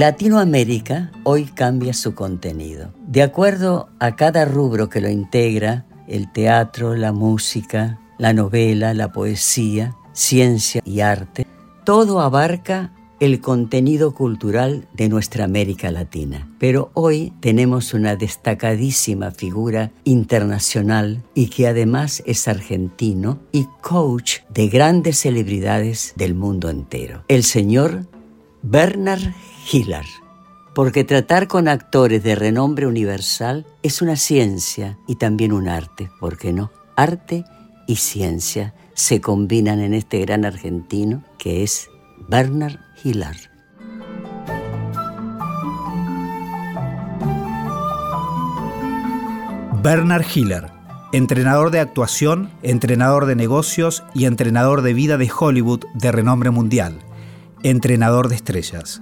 Latinoamérica hoy cambia su contenido. De acuerdo a cada rubro que lo integra, el teatro, la música, la novela, la poesía, ciencia y arte, todo abarca el contenido cultural de nuestra América Latina. Pero hoy tenemos una destacadísima figura internacional y que además es argentino y coach de grandes celebridades del mundo entero. El señor Bernard Hiller. Porque tratar con actores de renombre universal es una ciencia y también un arte, ¿por qué no? Arte y ciencia se combinan en este gran argentino que es Bernard Hiller. Bernard Hiller, entrenador de actuación, entrenador de negocios y entrenador de vida de Hollywood de renombre mundial, entrenador de estrellas.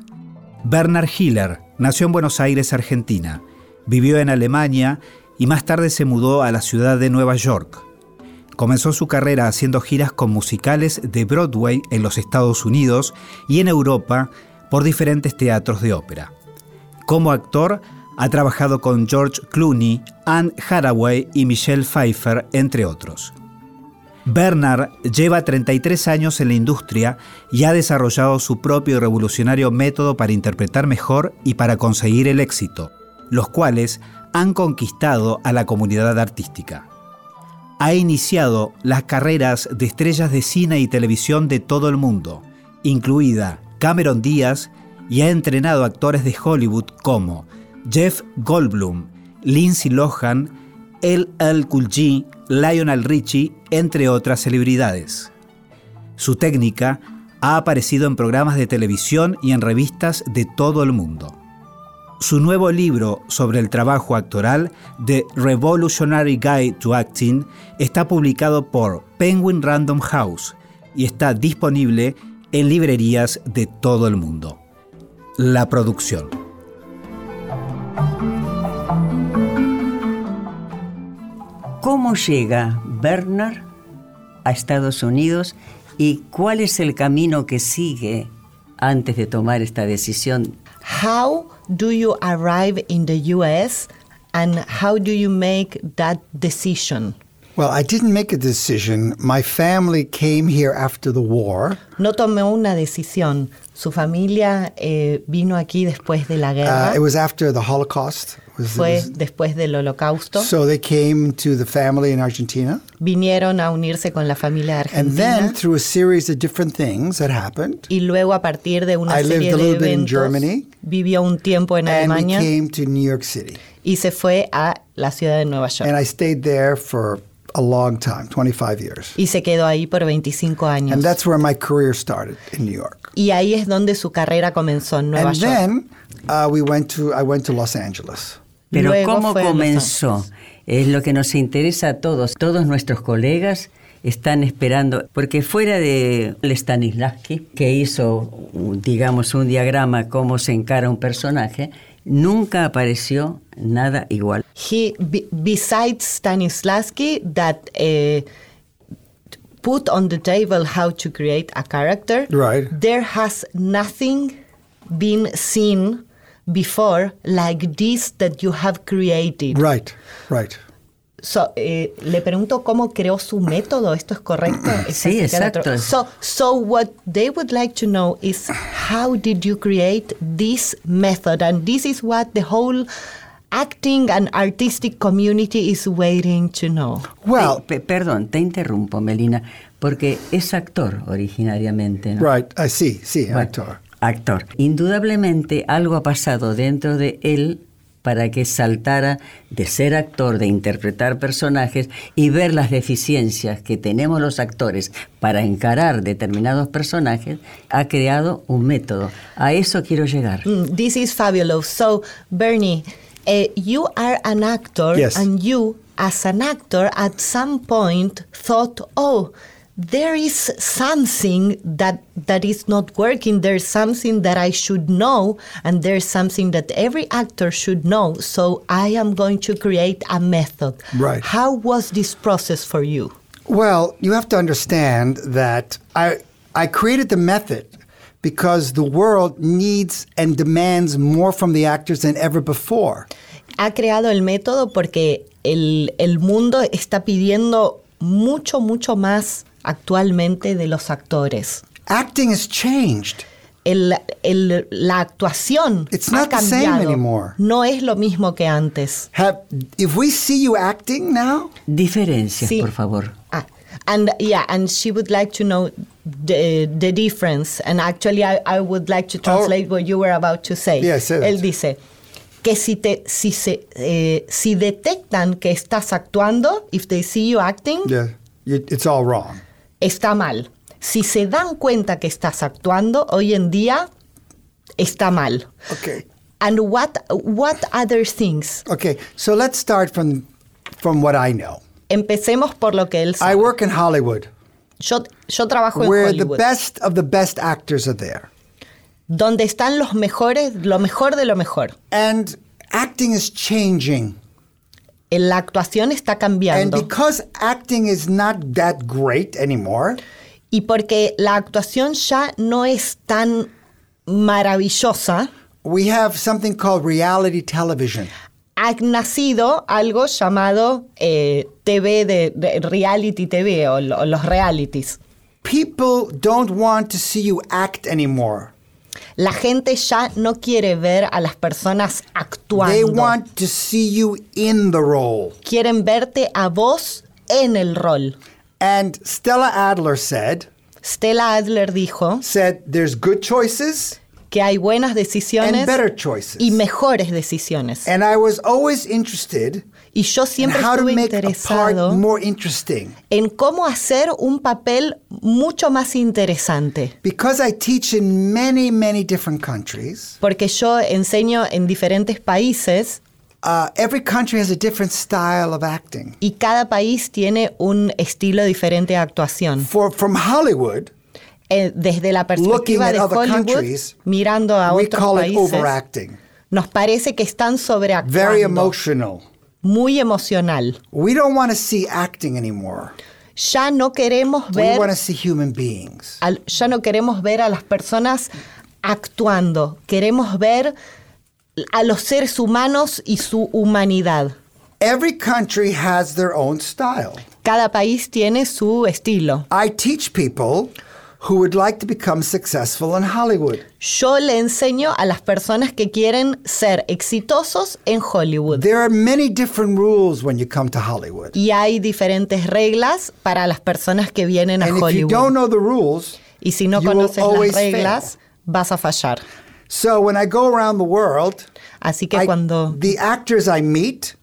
Bernard Hiller nació en Buenos Aires, Argentina. Vivió en Alemania y más tarde se mudó a la ciudad de Nueva York. Comenzó su carrera haciendo giras con musicales de Broadway en los Estados Unidos y en Europa por diferentes teatros de ópera. Como actor, ha trabajado con George Clooney, Anne Hathaway y Michelle Pfeiffer, entre otros. Bernard lleva 33 años en la industria y ha desarrollado su propio revolucionario método para interpretar mejor y para conseguir el éxito, los cuales han conquistado a la comunidad artística. Ha iniciado las carreras de estrellas de cine y televisión de todo el mundo, incluida Cameron Díaz, y ha entrenado actores de Hollywood como Jeff Goldblum, Lindsay Lohan, LL Cool G, Lionel Richie, entre otras celebridades. Su técnica ha aparecido en programas de televisión y en revistas de todo el mundo. Su nuevo libro sobre el trabajo actoral, The Revolutionary Guide to Acting, está publicado por Penguin Random House y está disponible en librerías de todo el mundo. La producción. ¿Cómo llega Bernard a Estados Unidos y cuál es el camino que sigue antes de tomar esta decisión? How do you arrive in the US and how do you make that decision? Well, I didn't make a decision. My family came here after the war. No tomé una decisión. Su familia eh, vino aquí después de la guerra. Uh, it was after the Holocaust. Was, Fue was- después del holocausto. so they came to the family in Argentina. Vinieron a unirse con la familia And argentina. then, through a series of different things that happened, y luego a partir de una I lived serie a de little bit in Germany. vivió un tiempo en and Alemania came to New York City. y se fue a la ciudad de Nueva York. And I stayed there for a long time 25 years. y se quedó ahí por 25 años. And that's where my career started in New York. y ahí es donde su carrera comenzó en Nueva and York. then uh, we went to, I went to Los Angeles. Pero Luego ¿cómo comenzó? Es lo que nos interesa a todos. Todos nuestros colegas están esperando, porque fuera de Stanislavski, que hizo, digamos, un diagrama cómo se encara un personaje, nunca apareció nada igual. He, be- besides Stanislavski, that uh, put on the table how to create a character, Right. there has nothing been seen before like this that you have created. Right, right. So, eh, le pregunto cómo creó su método. ¿Esto es correcto? ¿Está Sí, exacto. So, so what they would like to know is how did you create this method? And this is what the whole acting and artistic community is waiting to know. Well, Pe- perdón, te interrumpo, Melina, porque es actor originariamente, ¿no? right, I see, sí, actor. Actor. Indudablemente algo ha pasado dentro de él para que saltara de ser actor, de interpretar personajes y ver las deficiencias que tenemos los actores para encarar determinados personajes, ha creado un método. A eso quiero llegar. Mm, this is fabulous. So, Bernie, uh, you are an actor, Yes. and you, as an actor, at some point thought, oh, there is something that that is not working. There's something that I should know, and there's something that every actor should know. So I am going to create a method. Right. How was this process for you? Well, you have to understand that I I created the method because the world needs and demands more from the actors than ever before. ha creado el método porque el, el mundo está pidiendo mucho, mucho más actualmente de los actores. Acting has changed. El- el- la actuación It's ha not the same cambiado. anymore. No es lo mismo que antes. Have if we see you acting now, Diferencias, Sí. por favor. Ah, and yeah, and she would like to know the, the difference. And actually, I, I would like to translate what you were about to say. Oh. Yeah, say. Él dice que si te si se eh, si detectan que estás actuando, if they see you acting, yeah, it's all wrong. Está mal. Si se dan cuenta que estás actuando, hoy en día está mal. Okay. And what what other things? Okay. So let's start from from what I know. Empecemos por lo que él I sabe. work in Hollywood, Yo, yo trabajo en where the Hollywood, best of the best actors are there, donde están los mejores, lo mejor de lo mejor. and acting is changing. La actuación está And cambiando. because acting is not that great anymore, Y porque la actuación ya no es tan maravillosa, we have something called reality television. ha nacido algo llamado eh, TV de, de reality TV o, lo- los realities. People don't want to see you act anymore. La gente ya no quiere ver a las personas They actuando. want to see you in the role. Quieren verte a vos en el rol. And Stella Adler said, Stella Adler dijo said there's good choices que hay buenas and decisiones better choices. y mejores decisiones. And I was always interested Y yo siempre estuve interesado more interesting. en cómo hacer un papel mucho más interesante. Because I teach in many, many different countries, Porque yo enseño en diferentes países uh, every country has a different style of acting. y cada país tiene un estilo diferente de actuación. For from Hollywood, Eh, desde la perspectiva de Hollywood, mirando a otros países, nos parece que están Very sobreactuando, emotional. Muy emocional. We don't want to see acting anymore. Ya no queremos We ver want to see human beings. al- ya no queremos ver a las personas actuando, queremos ver a los seres humanos y su humanidad. Every country has their own style. Cada país tiene su estilo. I teach people who would like to become successful in Hollywood. Yo le enseño a las personas que quieren ser exitosos en Hollywood. There are many different rules when you come to Hollywood. Y hay diferentes reglas para las personas que vienen a And if you Hollywood. don't know the rules, y si no conoces las always reglas, fail. vas a fallar. So when I go around the world, Así que I- cuando the actors I meet,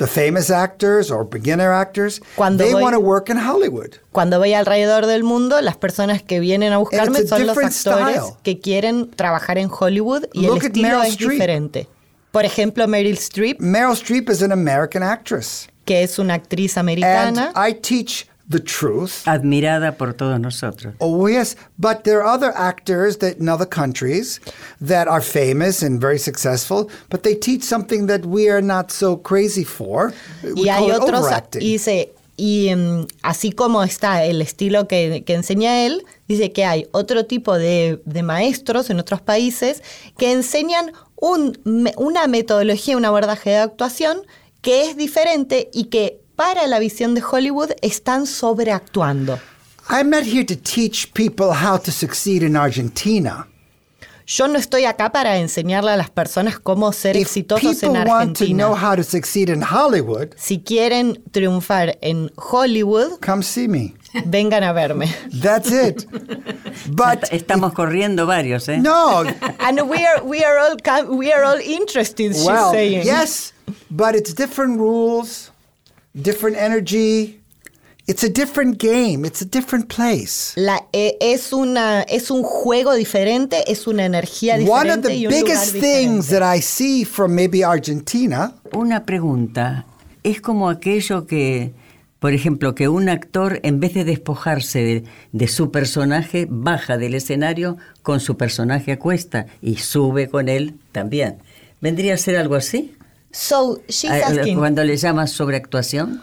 the famous actors or beginner actors, Cuando they voy- want to work in Hollywood. Cuando voy alrededor del mundo, las personas que vienen a buscarme son los actores style. que quieren trabajar en Hollywood y Look el estilo Meryl es Streep. diferente. Por ejemplo, Meryl Streep, Meryl Streep is an American actress. que es una actriz And americana, I teach the truth. Admirada por todos nosotros. Oh, yes. But there are other actors that in other countries that are famous and very successful, but they teach something that we are not so crazy for. We y hay call it otros, overacting. y dice, y mm, así como está el estilo que, que enseña él, dice que hay otro tipo de, de maestros en otros países que enseñan un una metodología, un abordaje de actuación que es diferente y que para la visión de Hollywood están sobreactuando. I'm not here to teach people how to succeed in Argentina. Yo no estoy acá para enseñarle a las personas cómo ser If exitosos en people want to know Argentina. how to succeed in Hollywood, Si quieren triunfar en Hollywood, come see me. vengan a verme. That's it. But Estamos corriendo varios, ¿eh? no, And we are we are all com- we are all interested. She's well, saying. yes, but it's different rules, different energy. It's a different game. It's a different place. La- eh, es una es un juego diferente, es una energía diferente One of the y un lugar biggest things that I see from maybe Argentina Una pregunta. Es como aquello que, por ejemplo, que un actor, en vez de despojarse de, de su personaje, baja del escenario con su personaje a cuesta y sube con él también. ¿Vendría a ser algo así? So she's Ah, asking Cuando le llamas sobreactuación.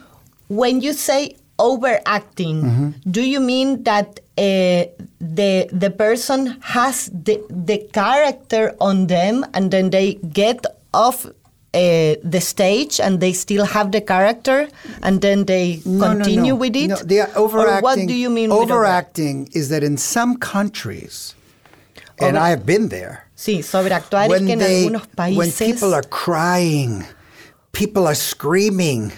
when you say overacting, do you mean that uh, the the person has the the character on them and then they get off uh, the stage and they still have the character and then they No, no, continue no. with it? No, the Or overacting. what do you mean with over- overacting is that in some countries, and Over- I have been there, Sí, sobreactuar es when que en they, algunos when países people are crying, people are screaming,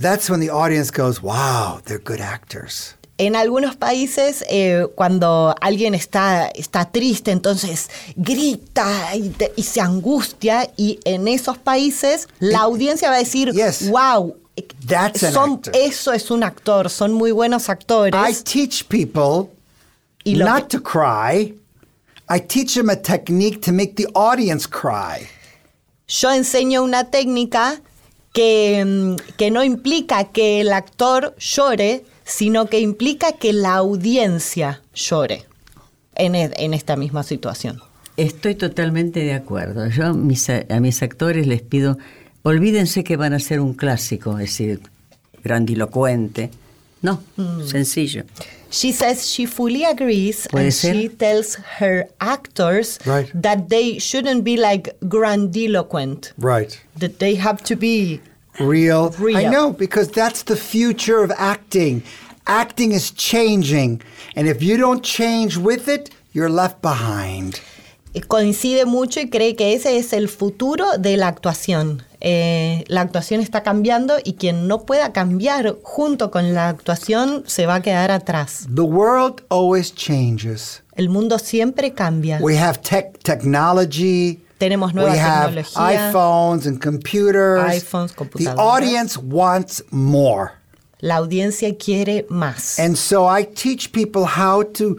that's when the audience goes, "Wow, they're good actors." En algunos países, eh, cuando alguien está, está triste, entonces grita y, te- y se angustia, y en esos países la audiencia va a decir, Yes. wow, That's an son, actor." eso es un actor, son muy buenos I actores. teach people Y not que- to cry. I teach them a technique to make the audience cry. Yo enseño una técnica que, mm, que no implica que el actor llore, sino que implica que la audiencia llore en, e- en esta misma situación. Estoy totalmente de acuerdo. Yo a mis, a mis actores les pido, olvídense que van a ser un clásico, es decir, grandilocuente. No, Mm. sencillo. She says she fully agrees and she tells her actors Right. that they shouldn't be like grandiloquent, Right. that they have to be Real. real. I know because that's the future of acting. Acting is changing, and if you don't change with it, you're left behind. eh, coincide mucho y cree que ese es el futuro de la actuación. Eh, la actuación está cambiando y quien no pueda cambiar junto con la actuación se va a quedar atrás. The world always changes. El mundo siempre cambia. We have tech technology. Tenemos nueva we have iPhones and computers. iPhones, the computadoras. audience wants more. La audiencia quiere más. And so I teach people how to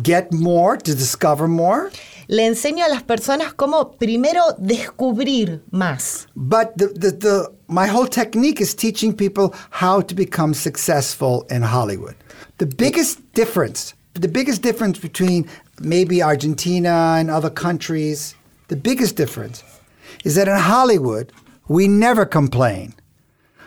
get more, to discover more. Le enseño a las personas cómo primero descubrir más. But the, the, the, my whole technique is teaching people how to become successful in Hollywood. The biggest difference, the biggest difference between maybe Argentina and other countries, the biggest difference is that in Hollywood, we never complain.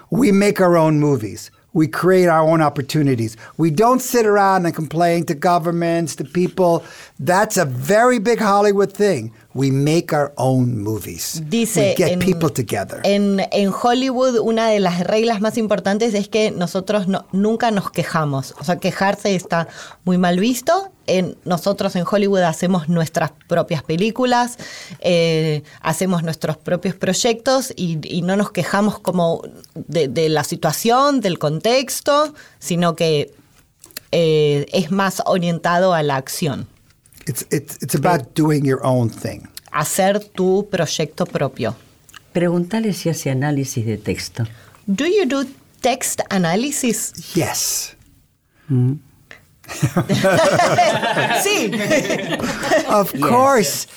We make our own movies. We create our own opportunities. We don't sit around and complain to governments, to people. That's a very big Hollywood thing. We make our own movies. Dice we get en, people together. En, en Hollywood una de las reglas más importantes es que nosotros no- nunca nos quejamos. O sea, quejarse está muy mal visto. En, nosotros en Hollywood hacemos nuestras propias películas, eh, hacemos nuestros propios proyectos y, y no nos quejamos como de, de la situación, del contexto, sino que eh, es más orientado a la acción. It's, it's, it's about doing your own thing. Hacer tu proyecto propio. Pregúntale si hace análisis de texto. Do you do text analysis? Yes. sí. Of course,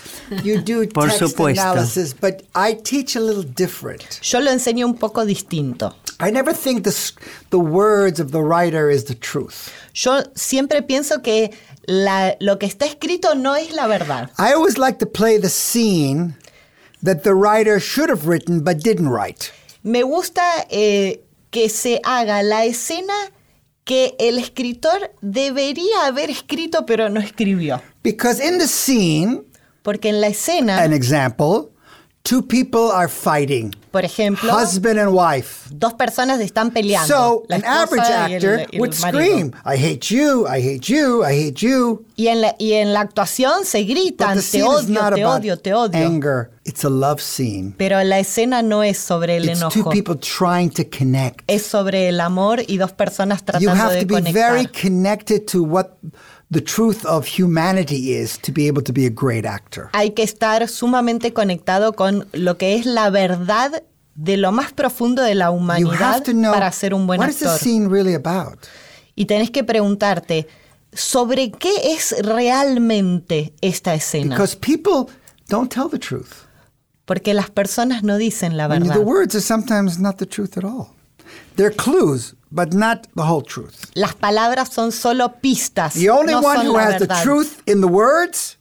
you do Por text supuesto. analysis, but I teach a little different. Yo lo enseño un poco distinto. I never think the, the words of the writer is the truth. Yo siempre pienso que la- lo que está escrito no es la verdad. I always like to play the scene that the writer should have written but didn't write. Me gusta eh, que se haga la escena que el escritor debería haber escrito pero no escribió. Because in the scene, Porque en la escena, an example, Two people are fighting, Por ejemplo, husband and wife. dos personas están peleando. So an average el- actor y el would marido. scream, "I hate you! I hate you! I hate you!" Y en, la, y en la actuación se gritan, te odio, te odio, te odio. anger. It's a love scene. Pero la escena no es sobre el It's two enojo. people trying to connect. Es sobre el amor y dos personas You tratando have de to be conectar. very connected to what the truth of humanity is to be able to be a great actor. Hay que estar sumamente conectado con lo que es la verdad de lo más profundo de la humanidad para ser un buen what is the actor. scene really about. Y tenés que preguntarte, ¿sobre qué es realmente esta escena? Because people don't tell the truth. Porque las personas no dicen la verdad. the words are sometimes not the truth at all. They're clues, but not the whole truth. Las palabras son solo pistas. The only no one who la has the truth in the words,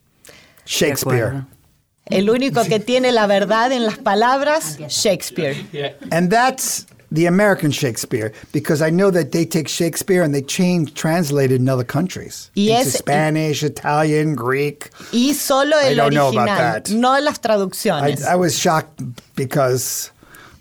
Shakespeare. acuerdo. El único que tiene la verdad en las palabras, Shakespeare. And that's the American Shakespeare, because I know that they take Shakespeare and they change, translate it in other countries. Y into es- Spanish, Italian, Greek. Y solo I don't know about that. no las I, traducciones. I was shocked because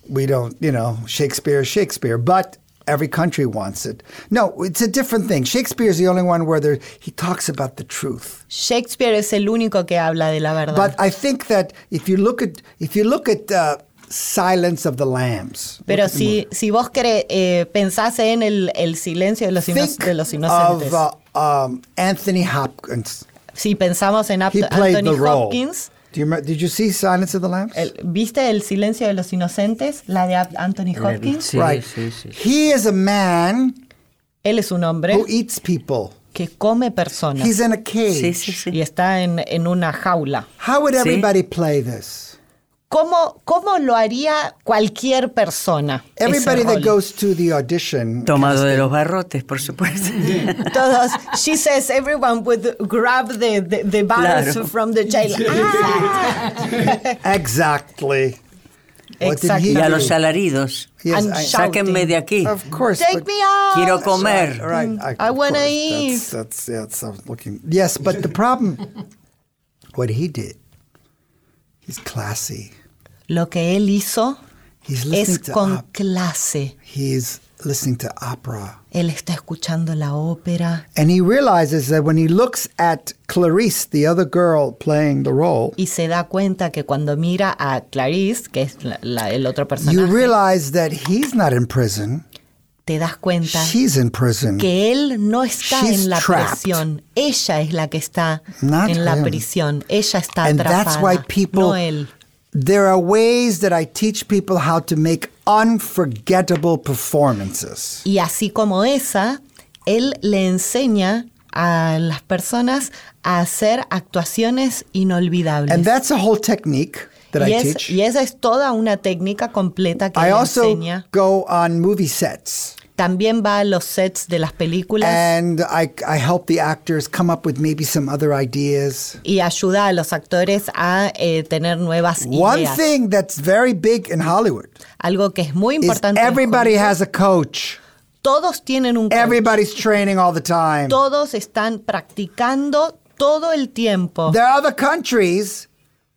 we don't, you know, Shakespeare is Shakespeare, but every country wants it. No, it's a different thing. Shakespeare is the only one where there, he talks about the truth. Shakespeare es el único que habla de la verdad. But I think that if you look at if you look at uh, Silence of the Lambs, Pero si, si vos cre- eh, pensás en el, el silencio de los, think de los inocentes, of uh, um, Anthony Hopkins. si pensamos en Ap- Anthony Hopkins, role. Do you remember, did you see Silence of the Lambs? el- ¿viste el silencio de los inocentes? La de Anthony. Hopkins. Sí, right. sí, sí. He is a man Él es un hombre who eats people. que come personas He's in a cage. Sí, sí, sí. y está en, en una jaula. How would Sí. everybody play this? ¿Cómo, ¿Cómo lo haría cualquier persona? Everybody that goes to the audition. Tomado de los barrotes, por supuesto. Todos, she says everyone would grab the, the, the bars Claro. from the jail. Ah. Exactly. He y a los alaridos. Yes, I-. Sáquenme de aquí. Of course. Take me out. Quiero comer. Right. I of wanna course, eat. That's, that's, yeah, that's I'm looking. Yes, but the problem, what he did, he's classy. Lo que él hizo es to con clase. he's listening to opera. Él está escuchando la ópera And he realizes that when he looks at Clarice, the other girl playing the role, y se da cuenta que cuando mira a Clarice, que es la- la- el otro you personaje, realize that he's not in prison. te das cuenta She's in prison. que él no está She's en la trapped. prisión. Ella es la que está Not en la prisión. Ella está And atrapada. that's why people, no él. There are ways that I teach people how to make unforgettable performances. Y así como esa, él le enseña a las personas a hacer actuaciones inolvidables. And that's a whole technique that y, I es- teach. y esa es toda una técnica completa que I also enseña. go on movie sets También va a los sets de las películas and I, I help the actors come up with maybe some other ideas. y ayuda a los actores a eh, tener nuevas One ideas. thing that's very big in Hollywood Algo que es muy importante. everybody has a coach. todos tienen un coach. Everybody's training all the time. Todos están practicando todo el tiempo. There are other countries,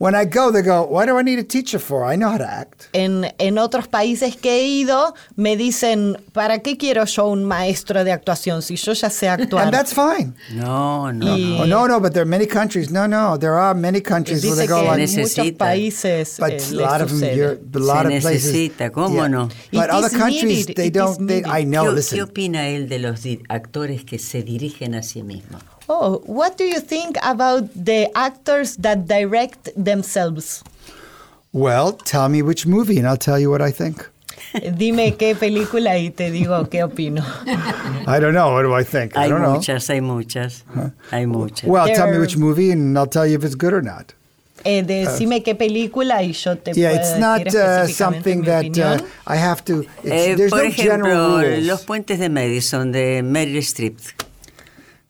when I go, they go, Why do I need a teacher for? I know how to act. En, en otros países que he ido, me dicen, ¿para qué quiero yo un maestro de actuación si yo ya sé actuar? And that's fine. No, no. Y- Oh, no, no, but there are many countries. No, no, there are many countries where they go like, Necesita. muchos países but eh, a lot of them, you're, a lot Se of places. necesita, ¿cómo no? But It other countries, needed, they don't. They, I know. ¿Qué, listen, qué opina él de los actores que se dirigen a sí mismos? Oh, what do you think about the actors that direct themselves? well, tell me which movie, and I'll tell you what I think. Dime qué película y te digo qué opino. I don't know. What do I think? I Hay don't know. muchas, hay muchas. Hay muchas. Well, tell me which movie, and I'll tell you if it's good or not. Eh, decime qué película y yo te Yeah, puedo it's decir not uh, something that uh. I have to. It's, Eh, there's por no general rules. Los Puentes de Madison de Meryl Streep.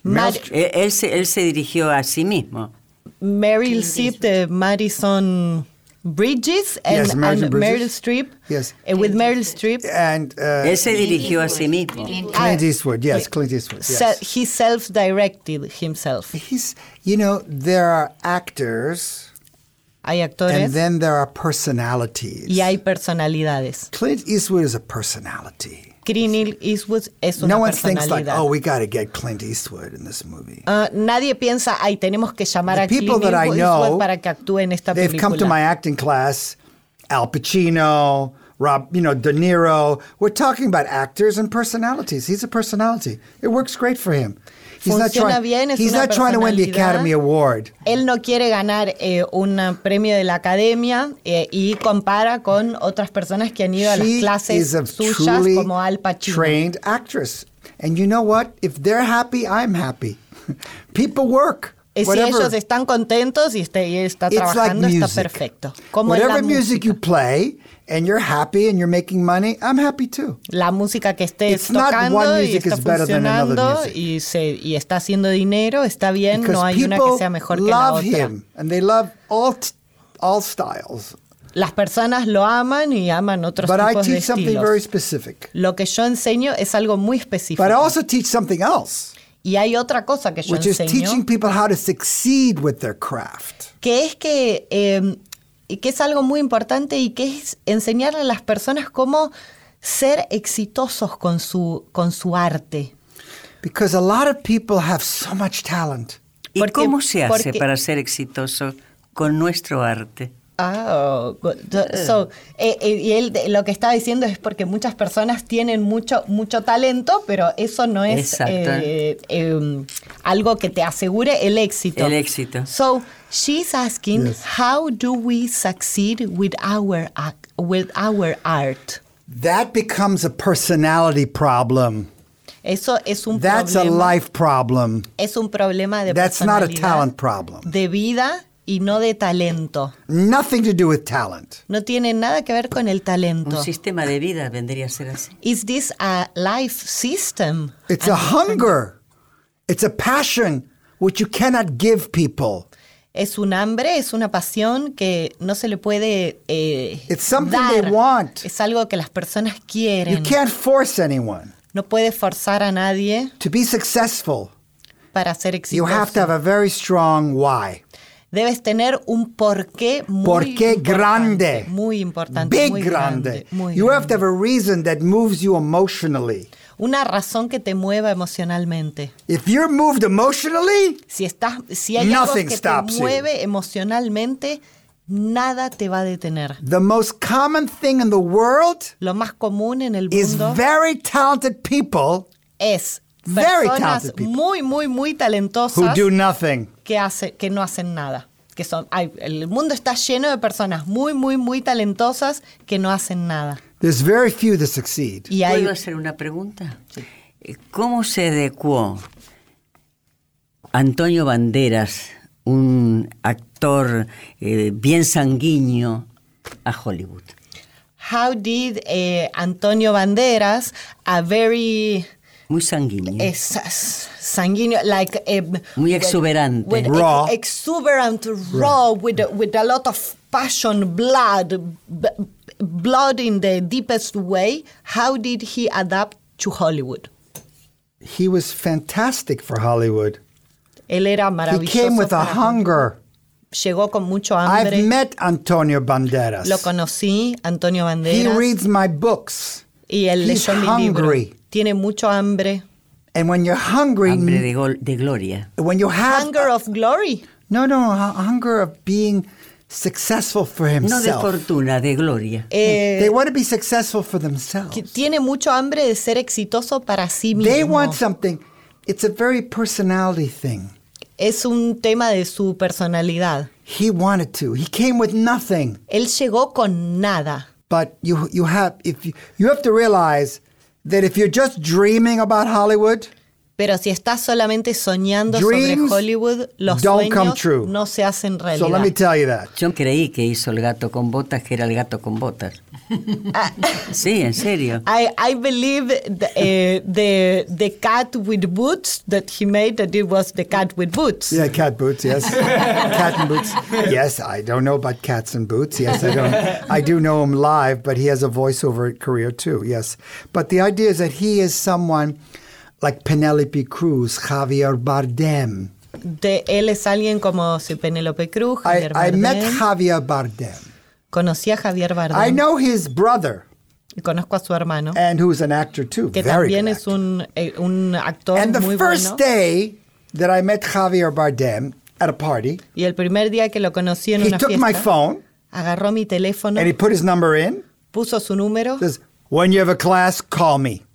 Mar- Eh, Él, se, él se dirigió a sí mismo. Meryl Streep de Madison Bridges and, Yes, Madison and Bridges. Meryl Streep. Yes. Eh, with Meryl Streep, and uh, Él se dirigió a sí mismo. Clint Eastwood. Yes, Clint Eastwood. Yes. he self-directed himself. He's, you know, there are actors hay actores and then there are personalities. y hay personalidades. Clint Eastwood is a personality. Clint Eastwood es una No one thinks like, oh, we got to get Clint Eastwood in this movie. Ah, nadie piensa, ay, tenemos que llamar The a Clint people that I Eastwood know, para que actúe en esta They've come to película. my acting class, Al Pacino, Rob, you know, De Niro. We're talking about actors and personalities. He's a personality. It works great for him. He's not Funciona trying, bien, es he's una not trying to win the. Academy Award. Él no quiere ganar eh, un premio de la academia eh, y compara con otras personas que han ido a las She clases a suyas como Al Pacino. trained actress. And you know what? If they're happy, I'm happy. People work. Y si Whatever. ellos están contentos y, este- está It's like trabajando, está music. perfecto. Como Whatever music you play and you're happy and you're making money, I'm happy too. La música que estés It's not tocando y está is better than another funcionando y, se, y está haciendo dinero, está bien, Because no hay una que sea mejor que la love otra. him and they love all, styles. Las personas lo aman y aman otros But I de teach something estilos. very specific. Lo que yo enseño es algo muy específico. But I also teach something else, y hay otra cosa que yo which is enseño, teaching people how to succeed with their craft. que es que, eh, y que es algo muy importante y que es enseñarle a las personas cómo ser exitosos con su, con su arte. Because a lot of people have so much talent. ¿Y Porque- cómo se hace porque- para ser exitoso con nuestro arte? Ah, go- so- eh, eh, y él lo que está diciendo es porque muchas personas tienen mucho, mucho talento, pero eso no es eh, eh, algo que te asegure el éxito. El éxito. So she's asking, Yes. how do we succeed with our ac- with our art? That becomes a personality problem. Eso es un That's a life problem. es un problema de That's not a talent problem. de vida y no de talento. Nothing to do with talent. No tiene nada que ver con el talento. Un sistema de vida vendría a ser así. Is this a life system? It's a hunger. It's a passion which you cannot give people. Es un hambre, es una pasión que no se le puede eh, It's something dar. they want. Es algo que las personas You quieren. can't force anyone No puede forzar a nadie to be successful. para ser You exitoso. have to have a very strong why. Debes tener un porqué muy Porqué importante, grande. Muy importante. Big muy grande. muy You have to grande. have a reason that moves you emotionally. Una razón que te mueva emocionalmente. If you're moved emotionally, Si, estás, si hay algo Nothing que te stops you. mueve emocionalmente, nada te va a detener. the most common thing in the world Lo más común en el is mundo very talented people es Very personas talented people. muy, muy, muy who talentosas do nothing. que, hace, que no hacen nada. Que son, hay- el mundo está lleno de personas muy, muy, muy talentosas que no hacen nada. There's very few that succeed. Y hay, ¿Puedo hacer una pregunta? Eh, ¿Cómo se adecuó Antonio Banderas, un actor eh, bien sanguíneo, a Hollywood? how did eh, Antonio Banderas, a very Muy sanguíneo. es, sanguíneo, like eh, Muy with- exuberante. with Raw. ex- exuberant, raw, with with a lot of passion, blood, blood in the deepest way. How did he adapt to Hollywood? He was fantastic for Hollywood. Él era He came with a para- hunger. Llegó con mucho I've met Antonio Banderas. Lo conocí, Antonio He reads my books. y él He's leyó mi libro. hungry. Tiene mucho hambre. And when you're hungry, Hambre de, de gloria. when you have Hunger of glory. no, no, hu- hunger of being successful for himself. No de fortuna, de gloria. Eh, they want to be successful for que themselves. tiene mucho hambre de ser exitoso para sí mismo. They want something. It's a very personality thing. es un tema de su personalidad. He wanted to. He came with nothing. Él llegó con nada. But you you have if you, you have to realize that if you're just dreaming about Hollywood, Pero si estás solamente soñando Dreams sobre Hollywood, los sueños true. no se hacen so realidad. let me tell you that. Yo creí que hizo el gato con botas, que era el gato con botas. sí, en serio. I, I believe the, uh, the the cat with boots that he made that it was the cat with boots. Yeah, cat boots. Yes, cat and boots. Yes, I don't know about cats and boots. Yes, I don't. I do know him live, but he has a voiceover career too. Yes, but the idea is that he is someone like Penelope Cruz, Javier Bardem, De él es alguien como si Penélope Cruz, I, Javier I met Bardem. Javier Bardem. Conocí a Javier Bardem. I know his brother, Y conozco a su hermano, and who's an actor too. que very también es un, eh, un actor And the muy first bueno. day that I met Javier Bardem at a party, Y el primer día que lo conocí en he una took fiesta, my phone agarró mi teléfono, and he put his number in. puso su número Says, "When you have a class, call me."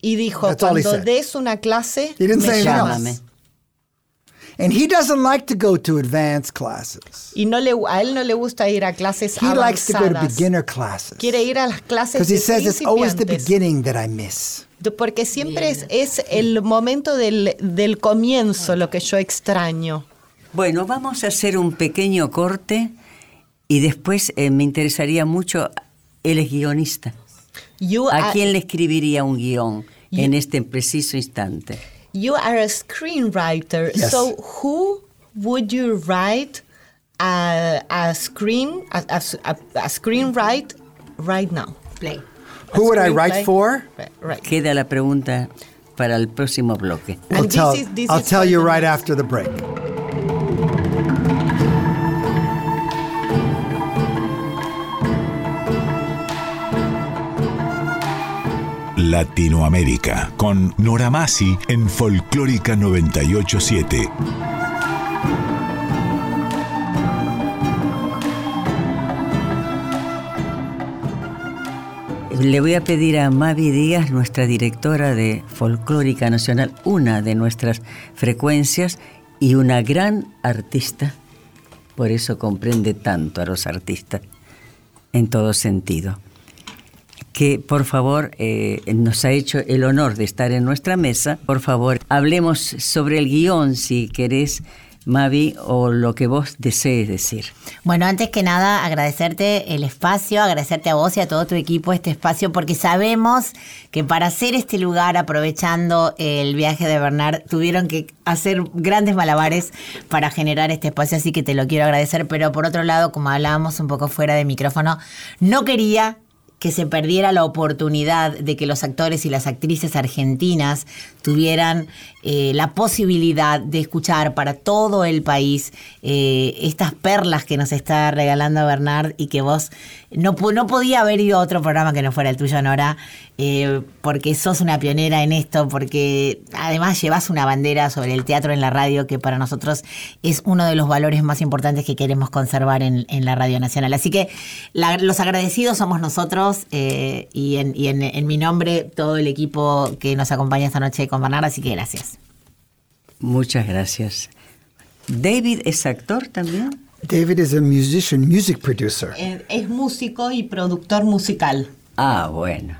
Y dijo, That's he cuando des una clase, He didn't say. Llámame. And he doesn't like to go to advanced classes. Y no le, a él no le gusta ir a clases He likes to go to avanzadas. beginner classes. Quiere ir a las clases Because he de says it's always the beginning that I miss. Porque siempre es, es el momento del, del comienzo lo que yo extraño. Bueno, vamos a hacer un pequeño corte y después eh, me interesaría mucho, él es guionista. You ¿A are, quién le escribiría un guion Y- en este preciso instante? you are a screenwriter. Yes. So who would you write a, a screen a, a, a, a screenwrite right now? Play. Who would I write for? Right. Queda la pregunta para el próximo bloque. I'll tell, is- I'll you right after the break. Latinoamérica con Nora Masi en Folclórica 987. Le voy a pedir a Mavi Díaz, nuestra directora de Folclórica Nacional, una de nuestras frecuencias y una gran artista, por eso comprende tanto a los artistas en todo sentido, que por favor eh, nos ha hecho el honor de estar en nuestra mesa. Por favor, hablemos sobre el guion, si querés, Mavi, o lo que vos desees decir. Bueno, antes que nada, agradecerte el espacio, agradecerte a vos y a todo tu equipo este espacio, porque sabemos que para hacer este lugar, aprovechando el viaje de Bernard, tuvieron que hacer grandes malabares para generar este espacio, así que te lo quiero agradecer. Pero por otro lado, como hablábamos un poco fuera de micrófono, no quería que se perdiera la oportunidad de que los actores y las actrices argentinas tuvieran eh, la posibilidad de escuchar para todo el país eh, estas perlas que nos está regalando Bernard y que vos no, no podía haber ido a otro programa que no fuera el tuyo, Nora, eh, porque sos una pionera en esto, porque además llevas una bandera sobre el teatro en la radio que para nosotros es uno de los valores más importantes que queremos conservar en, en la Radio Nacional. Así que los agradecidos somos nosotros y en- en mi nombre todo el equipo que nos acompaña esta noche con Bernard, así que gracias. Muchas gracias. David es actor también. David is a musician, music producer. Eh, Es músico y productor musical. Ah, bueno.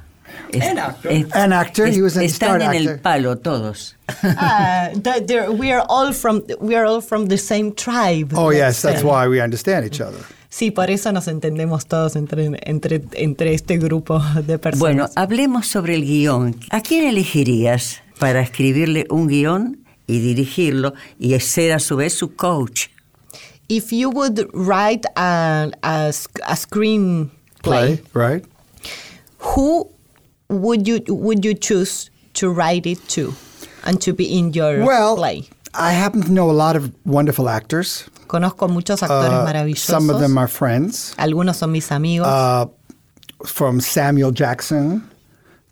Es- es- An actor, he was an están star en el actor. palo todos. Ah, there- we are all from we are all from the same tribe. Oh, yes, that's why we understand each other. Sí, por eso nos entendemos todos entre, entre, entre este grupo de personas. Bueno, hablemos sobre el guion. ¿A quién elegirías para escribirle un guion y dirigirlo y ser a su vez su coach? if you would write a, a, sc- a screenplay, Play, right? who would you would you choose to write it to and to be in your Well, play? I happen to know a lot of wonderful actors. Conozco muchos actores Uh, maravillosos. some of them are friends. Algunos son mis amigos. Uh, from Samuel Jackson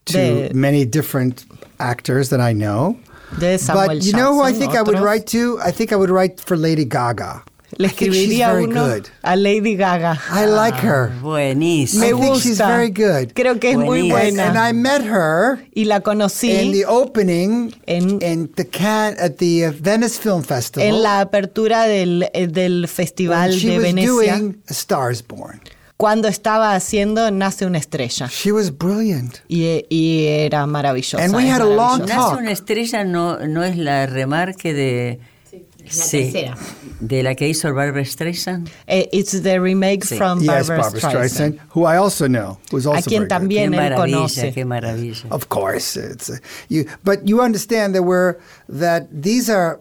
to De- many different actors that I know. De Samuel but you know who I Jackson, think I would write to? I think I would write for Lady Gaga. Le I think she's escribiría very uno good. a Lady Gaga. I like her. Buenísimo. Me I think gusta. she's very good. Creo que es muy Buenísimo. And, buena. and I met her y la conocí in the opening En- in the can at the uh, Venice Film Festival. en la apertura del, eh, del when Festival she de was Venecia doing A Star is Born. Cuando estaba haciendo Nace una estrella. She was brilliant. Y, y era maravillosa. And we had a long maravillosa. Nace talk. una estrella no, no es la remarque de... la tercera. de la que hizo Barbara Streisand. Eh, it's the remake Sí. from yes, Barbara, Barbara Streisand. Streisand, who I also know, who's also A quien también qué él conoce. qué maravilla. Of course, it's uh, you. But you understand that we're that these are.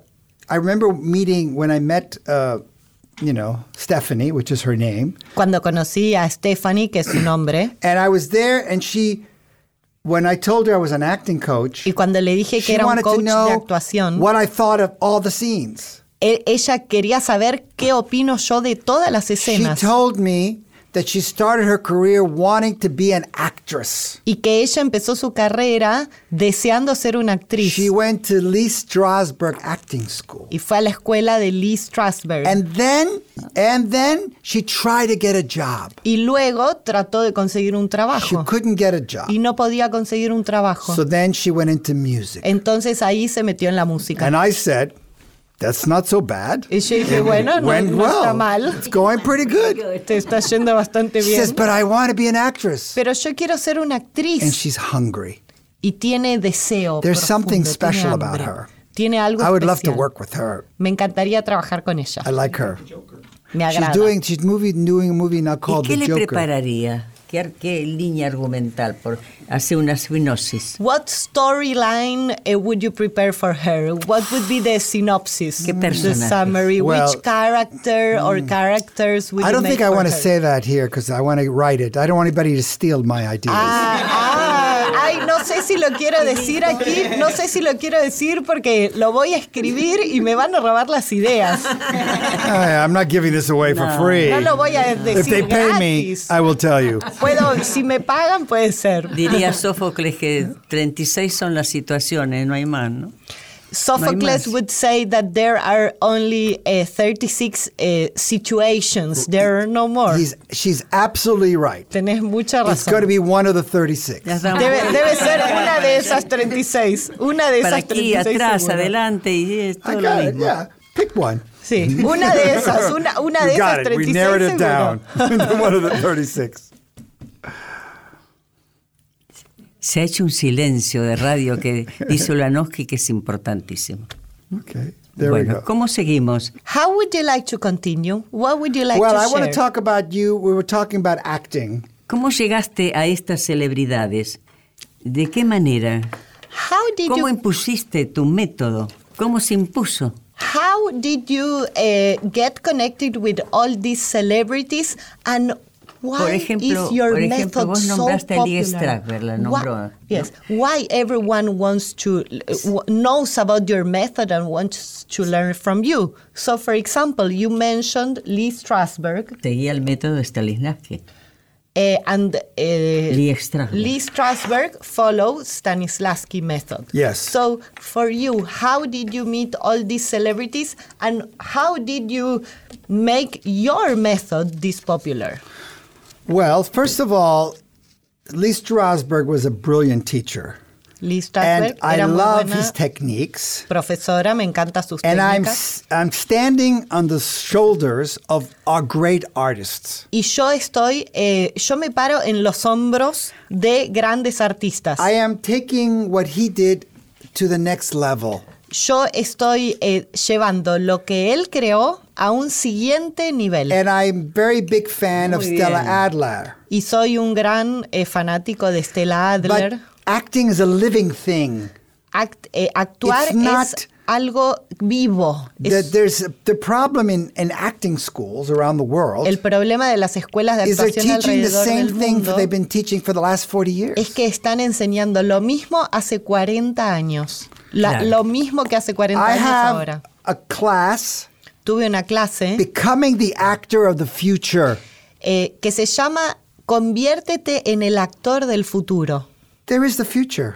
I remember meeting when I met, uh, you know, Stephanie, which is her name, Cuando conocí a Stephanie, que es su nombre, and I was there, and she. When I told her I was an acting coach, y cuando le dije que she era un coach de know actuación, what I thought of all the scenes. e- ella quería saber qué opino yo de todas las She escenas. told me that she started her career wanting to be an actress. Y que ella empezó su carrera deseando ser una actriz. She went to Lee Strasberg Acting School. y fue a la escuela de Lee Strasberg. And then, and then she tried to get a job. y luego trató de conseguir un She trabajo. couldn't get a job. Y no podía conseguir un trabajo. So then she went into music. Entonces ahí se metió en la música. And I said, that's not so bad. y yo dije, bueno, no, Went no está well. mal. It's going pretty good. Te está yendo bastante She says, bien. but I want to be an actress. Pero yo quiero ser una And actriz. she's hungry. Y tiene deseo. There's profundo, something tiene special hambre. about her. Tiene algo I would love to especial. work with her. Me encantaría trabajar con ella. I like her. Me She's agrada. doing she's movie doing a movie now ¿Y called qué The le Joker. prepararía? ¿Qué, qué línea argumental? Por hacer una sinopsis. What storyline uh, would you prepare for her? What would be the synopsis? ¿Qué The summary. Well, Which character or characters would I don't make think I want to say that here because I want to write it. I don't want anybody to steal my ideas. Ah, ah, ay, no sé si lo quiero decir aquí, no sé si lo quiero decir porque lo voy a escribir y me van a robar las ideas. I'm not giving this away for free. No lo voy a if decir they pay gratis. me, I will tell you. Puedo, si me pagan puede ser. Diría Sófocles que 36 son las situaciones, no hay más, ¿no? Sophocles más. would say that there are only uh, 36 uh, situations. There are no more. He's, she's absolutely right. Tenés mucha It's going to be one of the 36. Ya estamos. Debe, debe ser una de esas 36. Una de Para esas aquí, 36. atrás, seguro. adelante y es I todo lo got it. mismo. Yeah, pick one. Sí, una de esas, una, una de You got esas it. We 36 narrowed it seguro. down into one of the 36. Se ha hecho un silencio de radio que dice Ulanowski que es importantísimo. Okay, there we bueno, go. ¿cómo seguimos? How would you like to continue? What would you like well, to I share? want to talk about you. We were talking about acting. ¿Cómo llegaste a estas celebridades? ¿De qué manera? How did ¿Cómo you impusiste tu método? ¿Cómo se impuso? How did you uh, get connected with all these celebrities and why Por ejemplo- is your por ejemplo, method vos so nombraste a popular? Lee Strasberg, la nombró, Why- ¿no? yes. Why everyone wants to knows about your method and wants to learn from you? So, for example, you mentioned Lee Strasberg Seguía el método de Stanislavski. uh, and uh, Lee Strasberg. Lee Strasberg follow Stanislavski method. Yes. So for you, how did you meet all these celebrities and how did you make your method this popular? Well, first of all, Lee Strasberg was a brilliant teacher. Lee Strasberg And I love his techniques. profesora, me encanta sus And I'm, técnicas. s- I'm standing on the shoulders of our great artists. Y yo estoy, eh, yo me paro en los hombros de grandes artistas. I am taking what he did to the next level. yo estoy eh, llevando lo que él creó a un siguiente nivel. And I'm very big fan of Stella bien. Adler. y soy un gran eh, fanático de Stella Adler. But acting is a living thing. Act- eh, actuar It's not- es algo vivo. The- Es- there's the problem in, in acting schools around the world el problema de las escuelas de actuación teaching the alrededor same del thing mundo that they've been teaching for the last 40 years. es que están enseñando lo mismo hace 40 años. La-. Lo mismo que hace 40 I años have ahora. a class Tuve una clase becoming the actor of the future. eh, que se llama Conviértete en el actor del futuro. There is the future.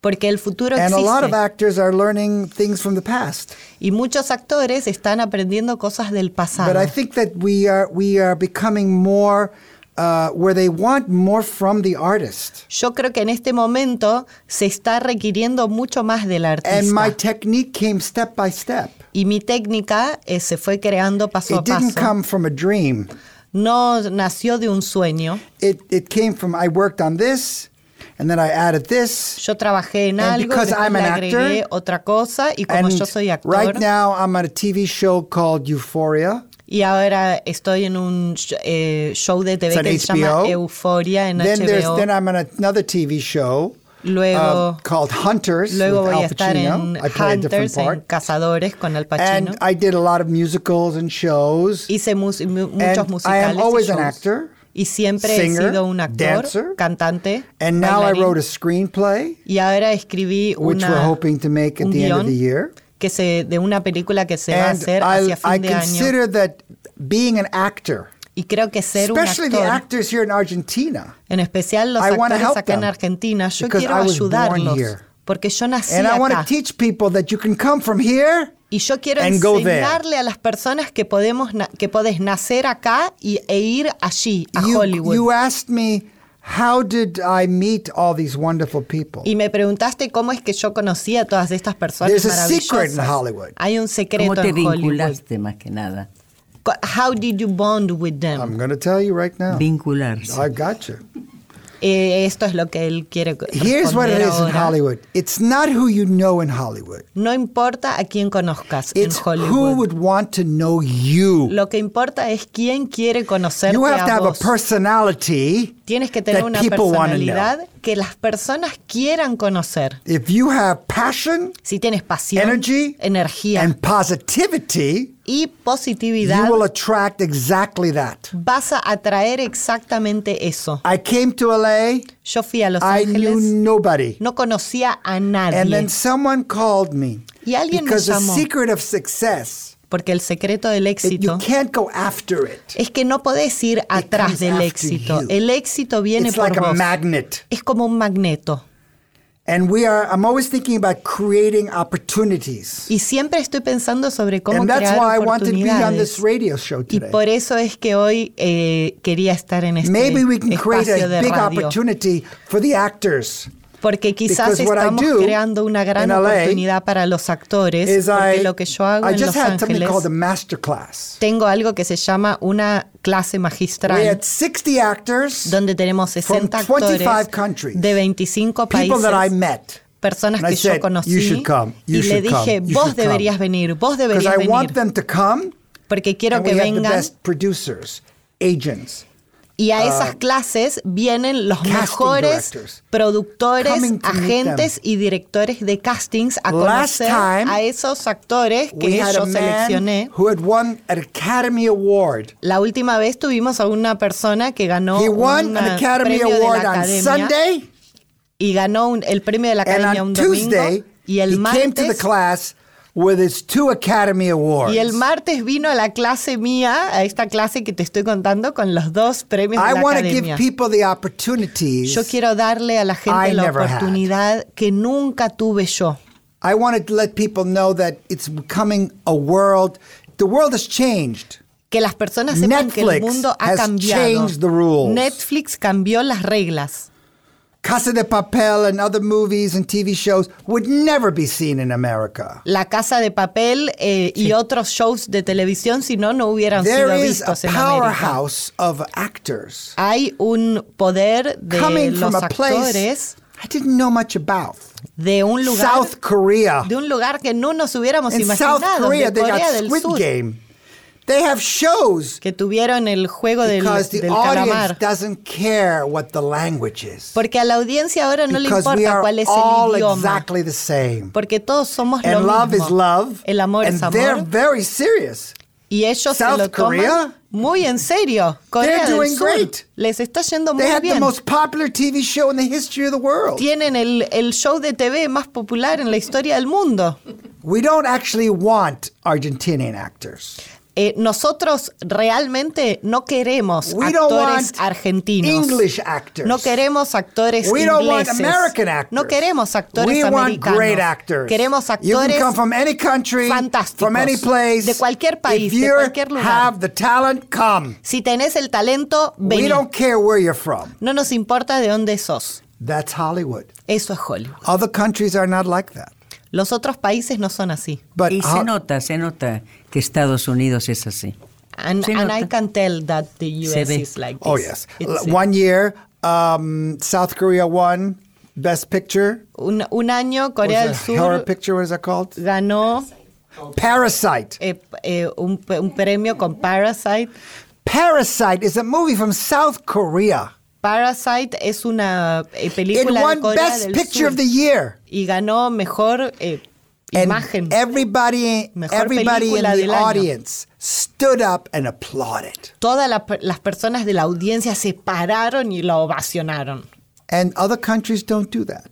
Porque el futuro And a lot of existe. actors are learning things from the past. Y muchos actores están aprendiendo cosas del pasado. But I think that we are we are becoming more uh, where they want more from the artist. Yo creo que en este momento se está requiriendo mucho más del artista. And my technique came step by step. Y mi técnica eh, se fue creando paso It a didn't paso. come from a dream. No nació de un sueño. It it came from I worked on this, and then I added this. Yo trabajé en And algo, because I'm le an agregué actor, otra cosa y como yo soy actor right now I'm on a TV show called Euphoria. y ahora estoy en un eh, show de TV que se llama HBO. Euforia en Then HBO. then I'm on another TV show Luego- uh, called Hunters Luego voy a estar en I Hunters, en. Cazadores con Al Pacino. And I did a lot of musicals and shows. Hice mu- muchos And I musicales am y always an actor, y siempre singer, he sido un actor, dancer. cantante, And now I wrote a screenplay, y ahora escribí which una, we're hoping to make at un the end of guion the year. que se de una película que se va a hacer I, hacia fin I de año. consider that being an actor, Y creo que ser un especially the actor, actors here in Argentina, en especial los I actores help acá en them Argentina, yo because quiero I was born ayudarlos porque yo nací and I want to acá. teach people that you can come from here Y yo quiero enseñarle a las personas que podemos na- que podés nacer acá y, e ir allí, a you, Hollywood. you asked me, how did I meet all these wonderful people? y me preguntaste cómo es que yo conocí a todas estas personas There's a maravillosas. secret in Hollywood. Hay un secreto ¿Cómo te en Hollywood. vinculaste más que nada? Co- How did you bond with them? I'm going to tell you right now. Vincularse. I got you. Eh, esto es lo que él quiere Here's what it is responder in. Hollywood. It's not who you know in Hollywood. No importa a quién conozcas It's en who would want to know you. Lo que importa es quién quiere conocerte You have to a have a vos. personality. Tienes que tener una personalidad que las personas quieran conocer. If you have passion Si tienes pasión, Energy energía and positivity, y positividad, you will attract exactly that. vas a atraer exactamente eso. I came to LA. Yo fui a Los I knew Ángeles, nobody. no conocía a And nadie, then someone called me. Y alguien me because the llamó. secret of success, porque el secreto del éxito can't go after it. es que no podés ir atrás del éxito. El éxito viene It's por like a vos. magnet. Es como un magneto. And we are I'm always thinking about creating opportunities. Y siempre estoy pensando sobre cómo And that's crear why I wanted to be on this oportunidades. radio show Y today. por eso es que hoy eh, quería estar en este Maybe we can create espacio a de big radio. opportunity for the actors. Porque quizás I estamos do creando una gran oportunidad para los actores. Porque I, lo que yo hago I en Los Ángeles, tengo algo que se llama una clase We magistral. had 60 actors, donde tenemos 60 from 25 actores countries. de 25 people países, that I met. personas And I que yo said, conocí, "You should come, y le dije, come, vos should come." deberías venir, vos deberías I venir, porque quiero and que we vengan agents. Y a esas clases vienen los uh, mejores directors productores, agentes y directores de castings a conocer a esos actores que yo seleccioné. who had won an Academy Award. La última vez tuvimos a una persona que ganó He won un an Academy premio de Award la on academia Sunday, y ganó un- el premio de la academia on un domingo Tuesday, y el he came to the martes class with his two Academy Awards. Y el martes vino a la clase mía, a esta clase que te estoy contando, con los dos premios I de la want to give academia. people the opportunities. Yo quiero darle a la gente I la never had. oportunidad que nunca tuve yo. I wanted to let people know that it's becoming a world. The world has changed. Que las personas sepan que el Netflix mundo ha has cambiado. changed the rules. Netflix cambió las reglas. Casa de Papel and other movies and TV shows would never be seen in America. La Casa de Papel eh, y otros shows de televisión, si no, no hubieran sido There is a vistos en América. powerhouse of actors Hay un poder de coming los from a place actores I didn't know much about. de un lugar South Korea. de un lugar que no nos hubiéramos In South imaginado, Korea, de they Corea got del Squid Sur, Game. They have shows que tuvieron el juego del, because the del audience doesn't care what the language is. Porque a la audiencia ahora no le Because we importa are cuál es all el idioma. exactly the same. Porque todos somos lo And love mismo. is love. El amor and es they're amor. very serious. Y ellos South se lo toman Korea, muy en serio. Corea del doing Sur great. les está yendo muy They had the bien. most popular TV show in the history of the world. Tienen el, el show de TV más popular en la historia del mundo. We don't actually want Argentinian actors. Eh, nosotros realmente no queremos We actores argentinos. No queremos actores We ingleses. No queremos actores we americanos. Queremos You can actores come from any country, fantásticos, from any place. de cualquier país, de cualquier lugar. talent. Si tenés el talento, vení. don't care where you're from. No nos importa de dónde sos. That's Hollywood. Eso es Hollywood. Other countries are not like that. Los otros países no son así. But y se nota, se nota que Estados Unidos es así. And, Se and I can tell that the Se US ve. is like this. oh yes, It's- one year, um, South Korea won Best Picture. un, un año Corea What del horror Sur picture. What is that called? ganó Parasite. eh, eh, un, un premio con Parasite. Parasite is a movie from South Korea. Parasite es una eh, It película de won Corea Best del Picture Sur of the Year. y ganó mejor eh, And imagen. everybody, Mejor everybody in película the del año. audience stood up and applauded. Todas la- las personas de la audiencia se pararon y lo ovacionaron. And other countries don't do that.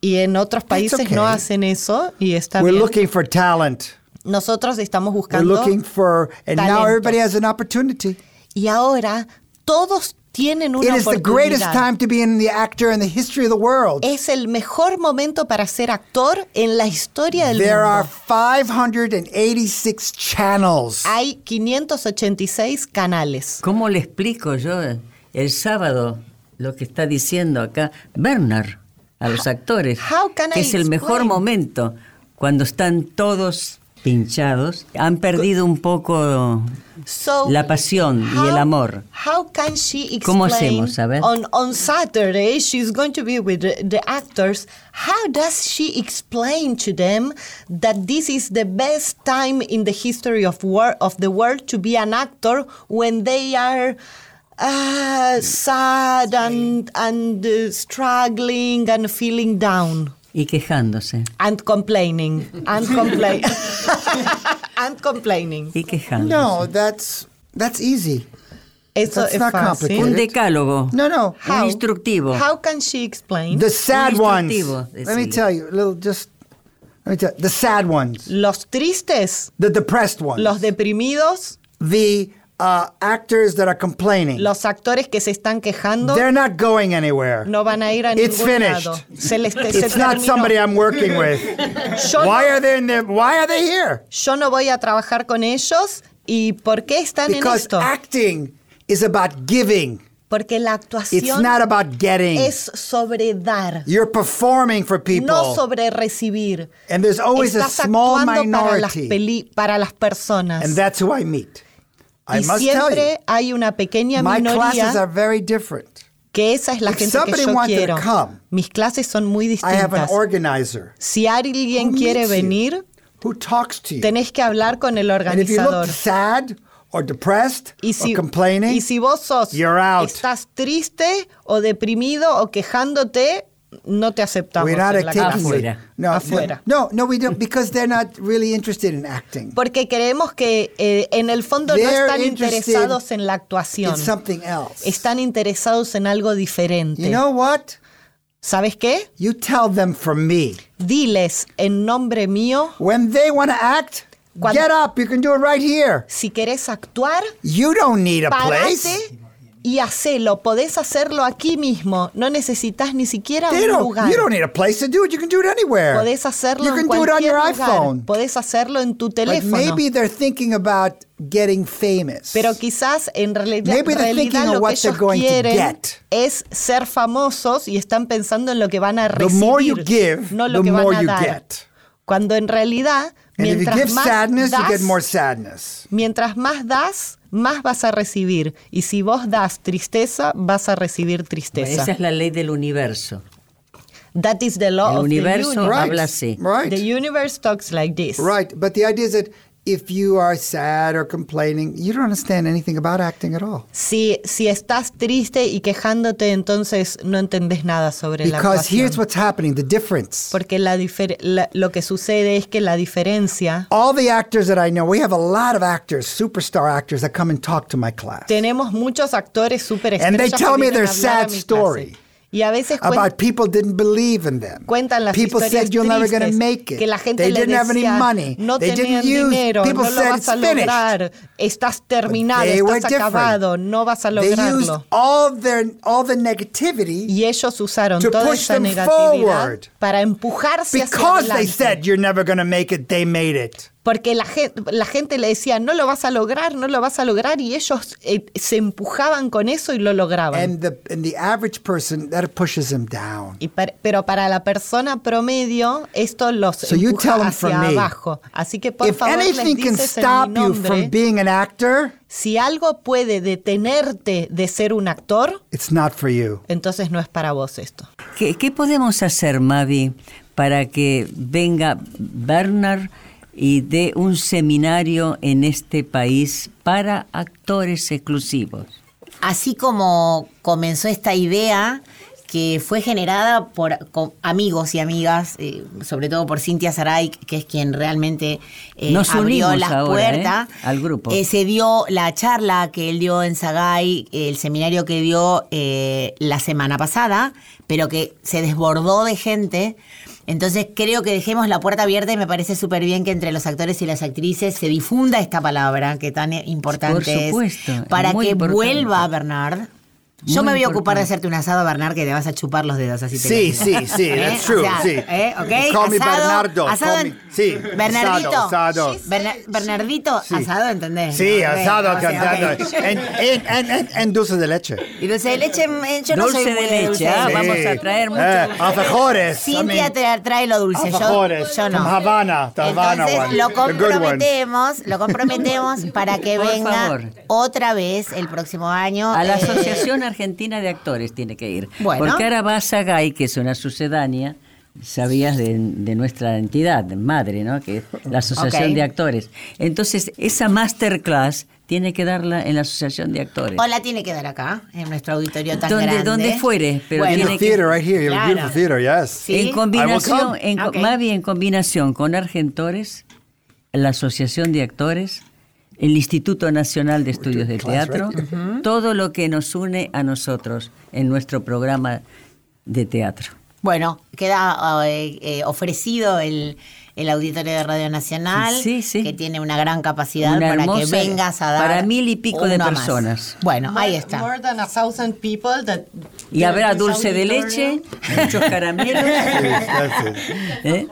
Y en otros países okay. no hacen eso y está We're bien. looking for talent. Nosotros estamos We're buscando looking for, and now talento. everybody has an opportunity. y ahora todos tienen It una is the greatest time to be in the actor in the history of the world. Es el mejor momento para ser actor en la historia del There are mundo. 586 channels. Hay 586 canales. ¿Cómo le explico yo el sábado lo que está diciendo acá Bernard a los actores? how can que I es el mejor momento cuando están todos pinchados, han perdido un poco So, la pasión y el how- amor. How can she explain ¿Cómo hacemos? A ver. On, on Saturday, she's going to be with the, the actors. How does she explain to them that this is the best time in the history of, wor- of the world to be an actor when they are uh, sad and, and uh, struggling and feeling down? Y quejándose. And complaining. And, complain and complaining. Y quejándose. No, that's that's easy. Eso That's es not fácil. complicated. Un decálogo. No, no. Un instructivo. How can she explain? The sad ones. instructivo, Let me tell you, a little just let me tell the sad ones, los tristes, the depressed ones, los deprimidos, the uh, actors that are complaining. los actores que se están quejando They're not going anywhere. no van a ir a It's ningún finished. lado. Se les se It's not terminó. somebody I'm working with. Yo, Why no, are they in there? Why are they here? yo no voy a trabajar con ellos. ¿Y por qué están en Because esto? acting is about giving. Porque la It's actuación not about getting. es sobre dar, You're performing for people. no sobre recibir. and there's always a Estás small actuando para las, minority. peli- para las personas. And that's who I meet. I y tell you, siempre hay una pequeña my classes are minoría very different. que esa es la If gente que somebody yo quiero. come, Mis clases son muy I have an distintas. organizer Si alguien Who quiere venir, who talks to you. tenés que hablar con el organizador. sad or depressed Y si, or complaining, y si vos sos, estás triste o deprimido o quejándote, no te aceptamos we're not en la. Afuera. No, Afuera. no, no, we don't because they're not really interested in acting. Porque creemos que eh, en el fondo no están interested interesados en la actuación. It's something else. Están interesados en algo diferente. You know what? ¿Sabes qué? You tell them from me. Diles en nombre mío, When they want to act, Cuando- get up. You can do it right here. si querés actuar, You don't need a place. Y hacelo. Podés hacerlo aquí mismo. No necesitas ni siquiera They un lugar. you don't need a place to do it. You can do it anywhere. Podés hacerlo you en can do it on your lugar. iPhone. Podés hacerlo en tu teléfono. maybe they're thinking about getting famous. Pero quizás en realidad, Maybe they're realidad thinking lo what que they're ellos going to quieren get. es ser famosos y están pensando en lo que van a the recibir, more you give, no lo the que van a you dar. get. Cuando en realidad, And mientras más sadness, das, mientras más das, más vas a recibir. Y si vos das tristeza, vas a recibir tristeza. Esa es la ley del universo. That is the law El of universo the universe. Right. habla así. Right. The universe talks like this. Right. But the idea is that if you are sad or complaining, you don't understand anything about acting at all. Si, si estás triste y quejándote, entonces no entendés nada sobre la Because here's what's happening the difference. Porque la la- lo que sucede es que la diferencia, All the actors that I know, we have a lot of actors, superstar actors that come and talk to my class tenemos muchos actores súper And they tell me their a hablar a sad story clase. Y a veces about people didn't believe in them. cuentan las people historias said you're never going to tristes, make it. que la gente they le didn't have any decía, money. no they tenían didn't use. dinero, people no lo said vas a lograr, estás terminado, They were estás different. acabado, no vas a They used lograrlo. all their all the negativity Y ellos usaron to toda push esa them negatividad forward. para empujarse hacia because they adelante. said you're never going to make it. They made it. Porque la gente, la gente le decía, no lo vas a lograr, no lo vas a lograr, y ellos eh, se empujaban con eso y lo lograban. And the and the average person that pushes them down. Y par- pero para la persona promedio, esto los So you empuja tell 'em hacia from me. abajo. Así que por If favor les anything can dices en stop mi you nombre, from being an actor, si algo puede detenerte de ser un actor, it's not for you. entonces no es para vos esto. ¿Qué, qué podemos hacer, Mavi, para que venga Bernard y dé un seminario en este país para actores exclusivos? Así como comenzó esta idea, que fue generada por amigos y amigas, eh, sobre todo por Cintia Saray, que es quien realmente eh, Nos abrió las ahora, puertas. ¿eh? al grupo. Eh, se dio la charla que él dio en Sagay, el seminario que dio eh, la semana pasada, pero que se desbordó de gente. Entonces creo que dejemos la puerta abierta y me parece súper bien que entre los actores y las actrices se difunda esta palabra que tan importante supuesto, es para que importante. vuelva Bernard. Yo me voy a ocupar de hacerte un asado, Bernard, que te vas a chupar los dedos así. te Sí, sí, digo. sí, ¿Eh? that's true, O sea, sí. ¿eh? Call me Asado- Bernardo, asado call me- sí, Bernardito. asado, asado. Berna- Bernardito, Sí. asado, ¿entendés? Sí, No, asado o sea, cantando. ok. En, en, en, en- en dulce de leche. Y dulce de leche, eh, yo no Dulce soy de leche, dulce ah, vamos a traer mucho Eh, alfajores. I Cintia mean, tra- trae lo dulce, yo, alfajores. yo no. From Havana, Havana Entonces one. lo comprometemos, lo comprometemos para que Por venga favor. otra vez el próximo año. A la eh, Asociación Argentina de Actores tiene que ir. Bueno. Porque ahora va a Sagay, que es una sucedánea, sabías, de, de nuestra entidad madre, ¿no? Que es la Asociación Ok. de Actores. Entonces, esa masterclass tiene que darla en la Asociación de Actores. O la tiene que dar acá, en nuestro auditorio tan Donde- grande. donde fuere, pero Bueno, In tiene the que- theater right here. You have a Claro. beautiful theater, yes. Sí. En combinación, en co- Ok. más bien en combinación con Argentores, la Asociación de Actores, el Instituto Nacional de Estudios de Teatro, todo lo que nos une a nosotros en nuestro programa de teatro. Bueno, queda eh, eh, ofrecido el, el auditorio de Radio Nacional, Sí, sí. que tiene una gran capacidad Una para que vengas a dar para mil y pico de uno más. personas. Bueno, ahí está. More than a thousand people that Y habrá dulce de leche, muchos caramelos. ¿eh?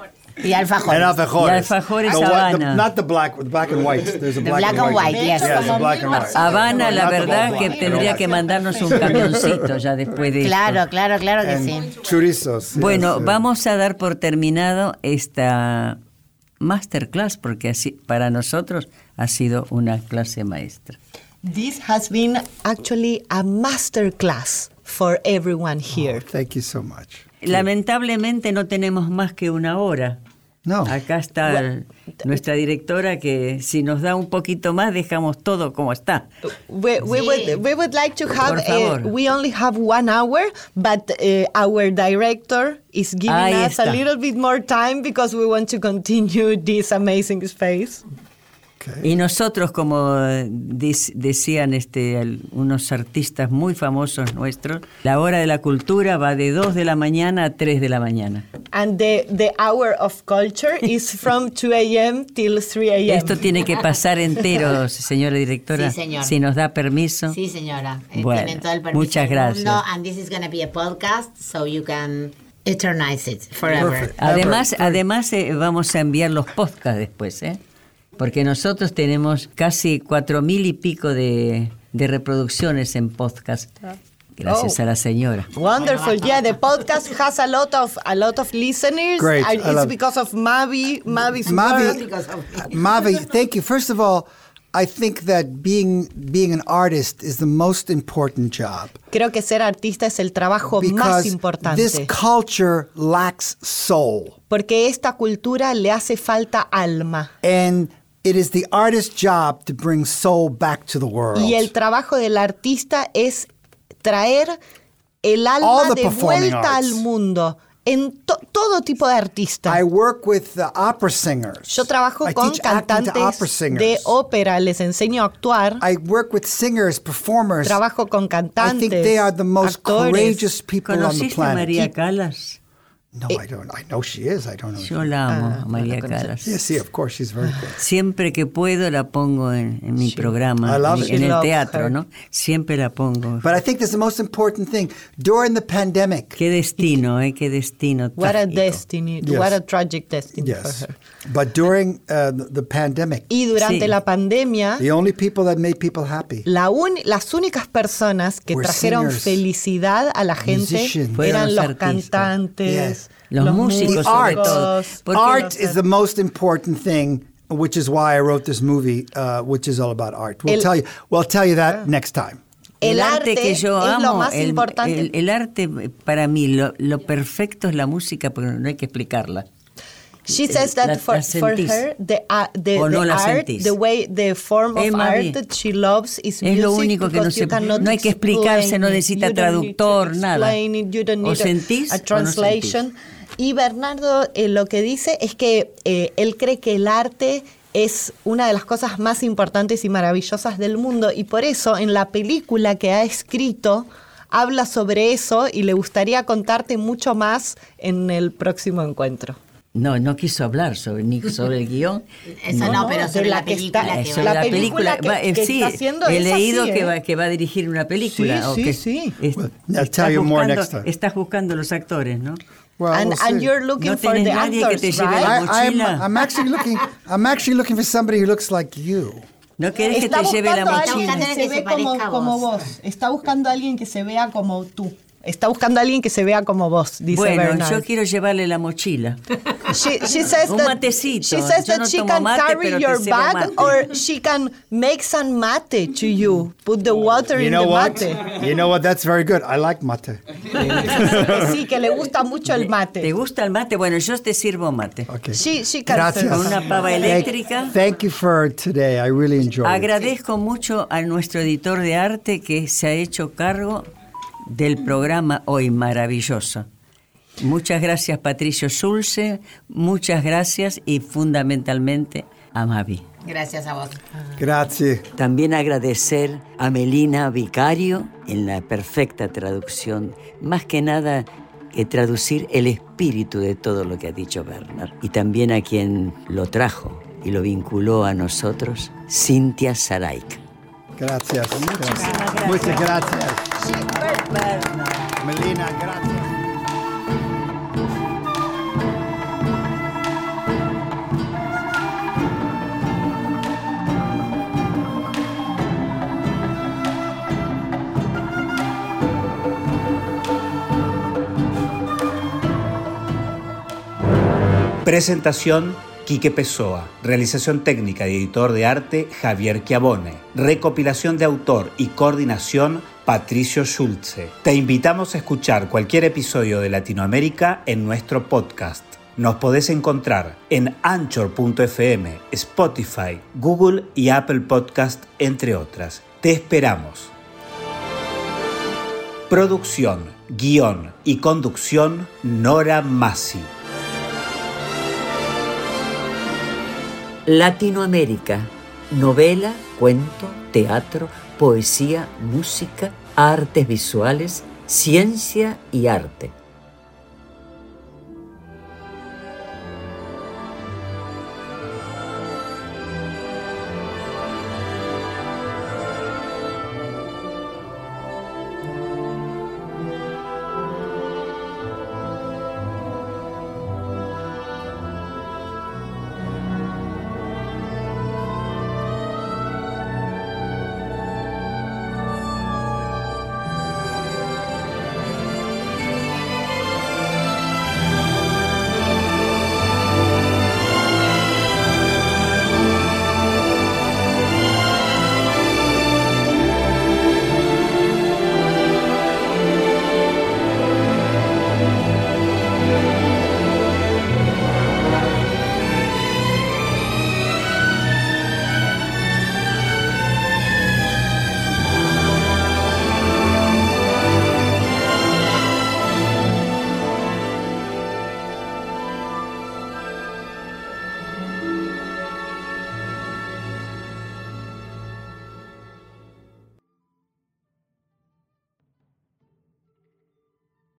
Y alfajores. And alfajores. Y alfajores The white- Habana. the- Not the black, the black and white. There's a The black, black and white, yes. Yes, the black and white. Habana, la verdad que tendría que mandarnos un camioncito ya después de esto. Claro, claro, claro que sí. And chorizos. yes, Bueno, yes. vamos a dar por terminado esta masterclass porque así para nosotros ha sido una clase maestra. This has been actually a master class for everyone here. Thank you so much. Lamentablemente no tenemos más que una hora. No. Acá está el- nuestra directora que si nos da un poquito más dejamos todo como está. We, we, Sí. would, we would like to have, uh, we only have one hour, but uh, our director is giving Ahí us a little bit more time because we want to continue this amazing space. Okay. Y nosotros, como dis- decían este, unos artistas muy famosos nuestros, la hora de la cultura va de 2 de la mañana a 3 de la mañana. And the, the hour of culture is from 2 a.m. till 3 a.m. Esto tiene que pasar entero, señora directora, Sí, señor. si nos da permiso. Sí, señora. Eh, Bueno, tienen todo el permiso muchas gracias. mundo, and this is going to be a podcast, so you can eternize it forever. Perfect. Además, además eh, vamos a enviar los podcasts después, ¿eh? Porque nosotros tenemos casi cuatro mil y pico de, de reproducciones en podcast. Gracias Oh. a la señora. Wonderful. Yeah, the podcast has a lot of a lot of listeners. Great. And it's love- because of Mavi, Mavi's Mavi, work. Mavi, thank you. First of all, I think that being being an artist is the most important job Creo que ser artista es el trabajo más because this importante. culture lacks soul, Porque esta cultura le hace falta alma. and it is the artist's job to bring soul back to the world. Y el trabajo del artista es traer el All alma the de performing vuelta arts. al mundo. En to- todo tipo de artista. I work with uh, opera singers. Yo trabajo I con cantantes singers. de ópera, les enseño a actuar. I work with singers, performers. Trabajo con I cantantes. think they are the most actores. courageous people on the ¿Conociste a planet. María Calas? No, I don't. I know she is. I don't know. Yo la amo, Ah, a María no. Calas. Yes, sí, of course, she's very good. Siempre que puedo la pongo en, en mi programa, I love en, en She el teatro, her. ¿no? Siempre la pongo. But I think that's the most important thing. During the pandemic, Qué destino, ¿eh? Qué destino. What a trágico. destiny, Yes. what a tragic destiny for yes, her. but during uh, the, the pandemic, Y durante Sí. la pandemia, the only people that made people happy la uni- las únicas personas que Were trajeron singers, felicidad a la gente eran los artistas. cantantes, Los músicos, the art. todo. Art is the most important thing, which is why I wrote this movie, uh, which is all about art. We'll El- tell you. We'll tell you that next time. El arte que yo es lo amo, más el, importante. el- el arte para mí, lo, lo perfecto es la música, porque no hay que explicarla. She says La- that for, la for sentís. her, the, uh, the, O no the la art, sentís. the way, the form of Emma, art that she loves is Es lo music único que no because you se- cannot no hay que explicarse, no it. necesita traductor, nada. it, you don't O a- sentís o no y Bernardo eh, lo que dice es que eh, él cree que el arte es una de las cosas más importantes y maravillosas del mundo y por eso en la película que ha escrito habla sobre eso y le gustaría contarte mucho más en el próximo encuentro. No, no quiso hablar sobre, ni sobre el guion. Eso no, No, no, pero sobre la la que está- película que sobre va- la la película película, que- va- eh, que sí, está haciendo he leído así, que, ¿eh? va, que va a dirigir una película. Sí, o sí, que sí. es- Well, I'll estás tell you more buscando- next time. Estás buscando los actores, ¿no? Well, and, we'll and see. you're looking No for the nadie que te lleve right? la I, I'm, mochila. I'm actually looking. I'm actually looking for somebody who looks like you. ¿No querés que Está te lleve la mochila? Está buscando a alguien que se vea como tú. Está buscando a alguien que se vea como vos, dice Bueno, Bernard. yo quiero llevarle la mochila. She, she says Un that, matecito. She says Yo that no she can mate, carry te your bag mate. or she can make some mate to you. Put the water You in know the what? mate. You know what? That's very good. I like mate. Sí, que le gusta mucho el ¿Te mate. gusta el mate? Bueno, yo te sirvo mate. Okay. She, she can Gracias. Con una pava Thank- eléctrica. Thank, you for today. I really enjoyed it. Agradezco mucho a nuestro editor de arte que se ha hecho cargo del programa hoy maravilloso. Muchas gracias Patricio Sulce, muchas gracias y fundamentalmente a Mavi. Gracias a vos. Grazie. También agradecer a Melina Vicario en la perfecta traducción, más que nada que traducir el espíritu de todo lo que ha dicho Bernard. Y también a quien lo trajo y lo vinculó a nosotros, Cintia Saraik. Gracias. Gracias. Muchas gracias. Melina, gracias. Presentación Quique Pessoa. Realización técnica y editor de arte Javier Chiavone. Recopilación de autor y coordinación Patricio Schulze. Te invitamos a escuchar cualquier episodio de Latinoamérica en nuestro podcast. Nos podés encontrar en anchor.fm, Spotify, Google y Apple Podcast, entre otras. Te esperamos. Producción, guion y conducción Nora Massi. Latinoamérica, novela, cuento, teatro, poesía, música, artes visuales, ciencia y arte.